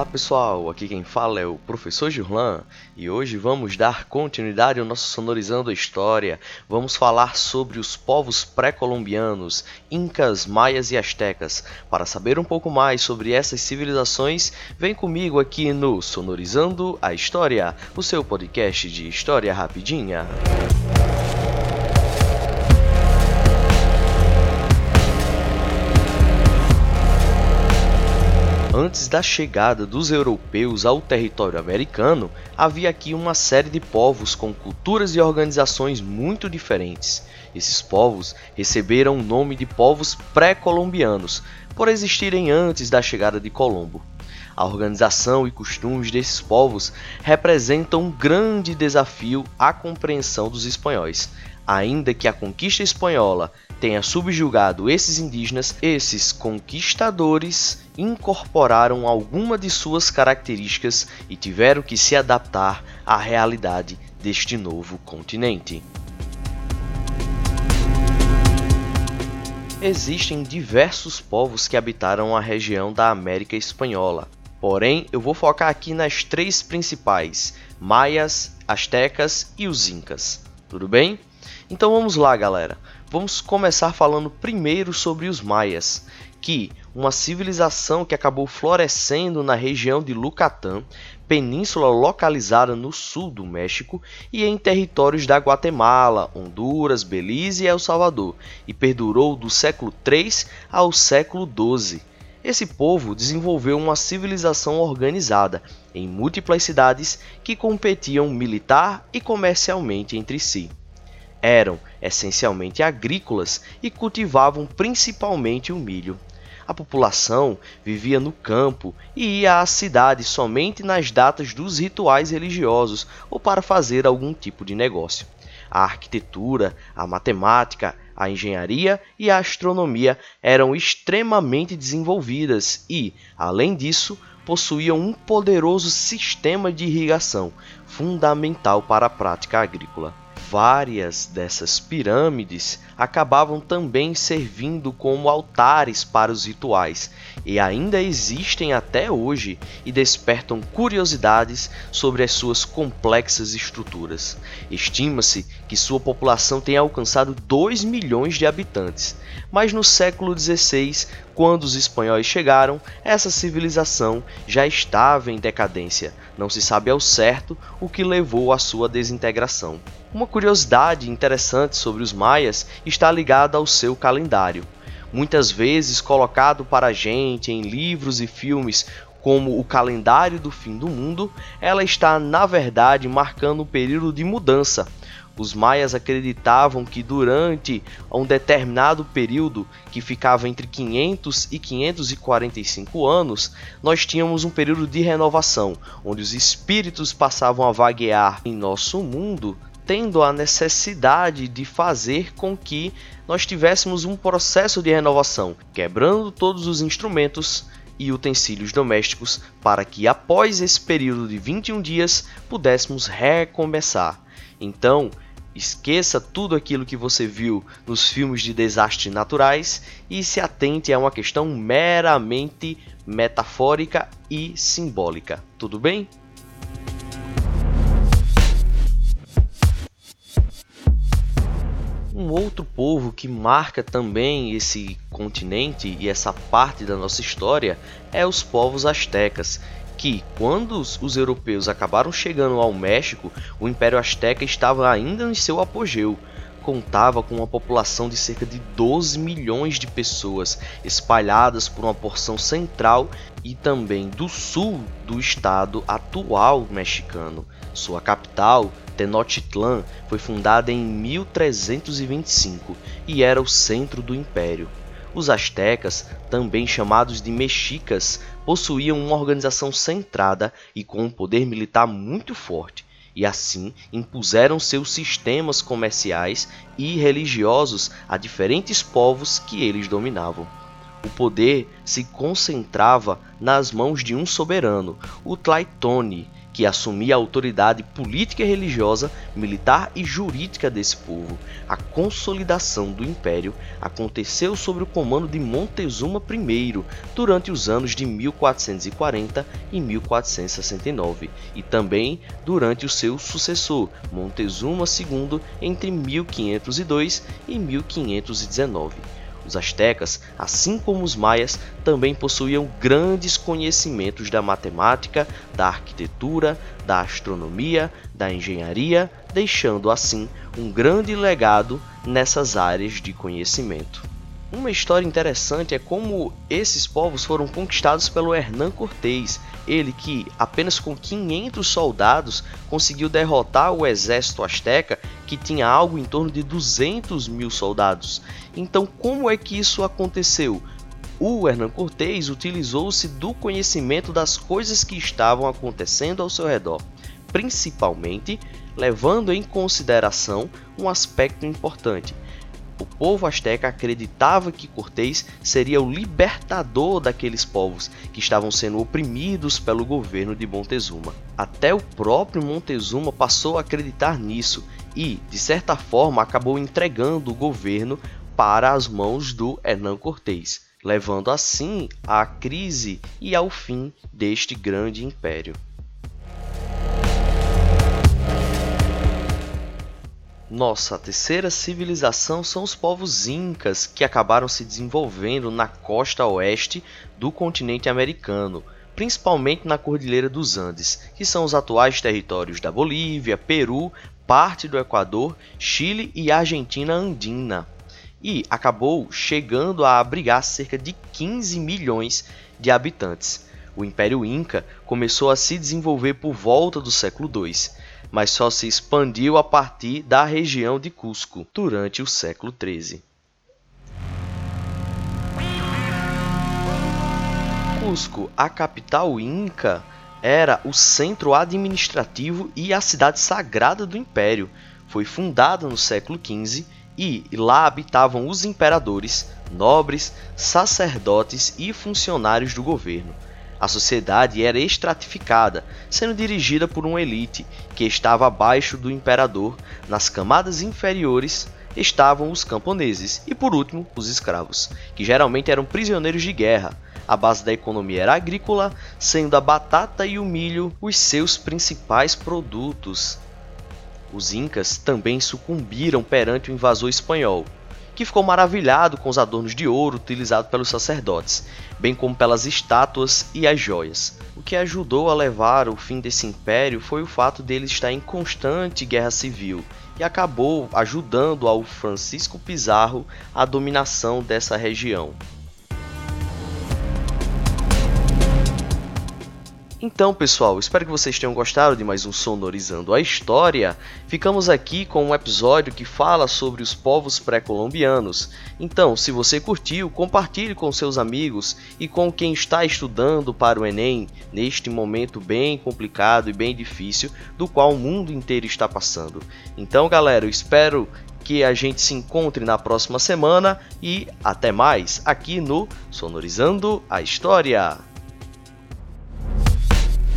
Olá pessoal, aqui quem fala é o Professor Gurlan e hoje vamos dar continuidade ao nosso Sonorizando a História. Vamos falar sobre os povos pré-colombianos, Incas, Maias e Astecas. Para saber um pouco mais sobre essas civilizações, vem comigo aqui no Sonorizando a História, o seu podcast de história rapidinha. Antes da chegada dos europeus ao território americano, havia aqui uma série de povos com culturas e organizações muito diferentes. Esses povos receberam o nome de povos pré-colombianos, por existirem antes da chegada de Colombo. A organização e costumes desses povos representam um grande desafio à compreensão dos espanhóis, ainda que a conquista espanhola tenha subjugado esses indígenas, esses conquistadores incorporaram alguma de suas características e tiveram que se adaptar à realidade deste novo continente. Existem diversos povos que habitaram a região da América Espanhola. Porém, eu vou focar aqui nas três principais: Maias, Astecas e os Incas. Tudo bem? Então vamos lá, galera. Vamos começar falando primeiro sobre os Maias, que uma civilização que acabou florescendo na região de Lucatã, península localizada no sul do México e em territórios da Guatemala, Honduras, Belize e El Salvador, e perdurou do século III ao século XII. Esse povo desenvolveu uma civilização organizada em múltiplas cidades que competiam militar e comercialmente entre si eram essencialmente agrícolas e cultivavam principalmente o milho. A população vivia no campo e ia à cidade somente nas datas dos rituais religiosos ou para fazer algum tipo de negócio. A arquitetura, a matemática, a engenharia e a astronomia eram extremamente desenvolvidas e, além disso, possuíam um poderoso sistema de irrigação, fundamental para a prática agrícola várias dessas pirâmides acabavam também servindo como altares para os rituais e ainda existem até hoje e despertam curiosidades sobre as suas complexas estruturas. Estima-se que sua população tenha alcançado 2 milhões de habitantes, mas no século XVI, quando os espanhóis chegaram, essa civilização já estava em decadência. Não se sabe ao certo o que levou à sua desintegração. Uma curiosidade interessante sobre os maias está ligada ao seu calendário. Muitas vezes colocado para a gente em livros e filmes como o calendário do fim do mundo, ela está na verdade marcando um período de mudança. Os maias acreditavam que durante um determinado período, que ficava entre 500 e 545 anos, nós tínhamos um período de renovação, onde os espíritos passavam a vaguear em nosso mundo tendo a necessidade de fazer com que nós tivéssemos um processo de renovação, quebrando todos os instrumentos e utensílios domésticos para que após esse período de 21 dias pudéssemos recomeçar. Então, esqueça tudo aquilo que você viu nos filmes de desastres naturais e se atente a uma questão meramente metafórica e simbólica. Tudo bem? Um outro povo que marca também esse continente e essa parte da nossa história é os povos astecas, que quando os europeus acabaram chegando ao México, o Império Azteca estava ainda em seu apogeu. Contava com uma população de cerca de 12 milhões de pessoas, espalhadas por uma porção central e também do sul do estado atual mexicano. Sua capital, Tenochtitlan foi fundada em 1325 e era o centro do império. Os astecas, também chamados de mexicas, possuíam uma organização centrada e com um poder militar muito forte, e assim impuseram seus sistemas comerciais e religiosos a diferentes povos que eles dominavam. O poder se concentrava nas mãos de um soberano, o Tlaitone, que assumia a autoridade política e religiosa, militar e jurídica desse povo. A consolidação do império aconteceu sob o comando de Montezuma I durante os anos de 1440 e 1469 e também durante o seu sucessor, Montezuma II, entre 1502 e 1519. Os astecas, assim como os maias, também possuíam grandes conhecimentos da matemática, da arquitetura, da astronomia, da engenharia, deixando assim um grande legado nessas áreas de conhecimento. Uma história interessante é como esses povos foram conquistados pelo Hernán Cortés, ele que, apenas com 500 soldados, conseguiu derrotar o exército asteca, que tinha algo em torno de 200 mil soldados. Então, como é que isso aconteceu? O Hernán Cortés utilizou-se do conhecimento das coisas que estavam acontecendo ao seu redor, principalmente levando em consideração um aspecto importante o povo asteca acreditava que Cortés seria o libertador daqueles povos que estavam sendo oprimidos pelo governo de Montezuma. Até o próprio Montezuma passou a acreditar nisso e, de certa forma, acabou entregando o governo para as mãos do Hernán Cortés, levando assim à crise e ao fim deste grande império. Nossa, terceira civilização são os povos incas, que acabaram se desenvolvendo na costa oeste do continente americano, principalmente na Cordilheira dos Andes, que são os atuais territórios da Bolívia, Peru, parte do Equador, Chile e Argentina andina. E acabou chegando a abrigar cerca de 15 milhões de habitantes. O Império Inca começou a se desenvolver por volta do século II mas só se expandiu a partir da região de Cusco durante o século XIII. Cusco, a capital inca, era o centro administrativo e a cidade sagrada do império. Foi fundada no século XV e lá habitavam os imperadores, nobres, sacerdotes e funcionários do governo. A sociedade era estratificada, sendo dirigida por uma elite que estava abaixo do imperador. Nas camadas inferiores estavam os camponeses e, por último, os escravos, que geralmente eram prisioneiros de guerra. A base da economia era agrícola, sendo a batata e o milho os seus principais produtos. Os incas também sucumbiram perante o invasor espanhol, que ficou maravilhado com os adornos de ouro utilizados pelos sacerdotes, bem como pelas estátuas e as joias. O que ajudou a levar o fim desse império foi o fato dele estar em constante guerra civil e acabou ajudando ao Francisco Pizarro a dominação dessa região. Então, pessoal, espero que vocês tenham gostado de mais um Sonorizando a História. Ficamos aqui com um episódio que fala sobre os povos pré-colombianos. Então, se você curtiu, compartilhe com seus amigos e com quem está estudando para o Enem neste momento bem complicado e bem difícil do qual o mundo inteiro está passando. Então, galera, eu espero que a gente se encontre na próxima semana e até mais aqui no Sonorizando a História.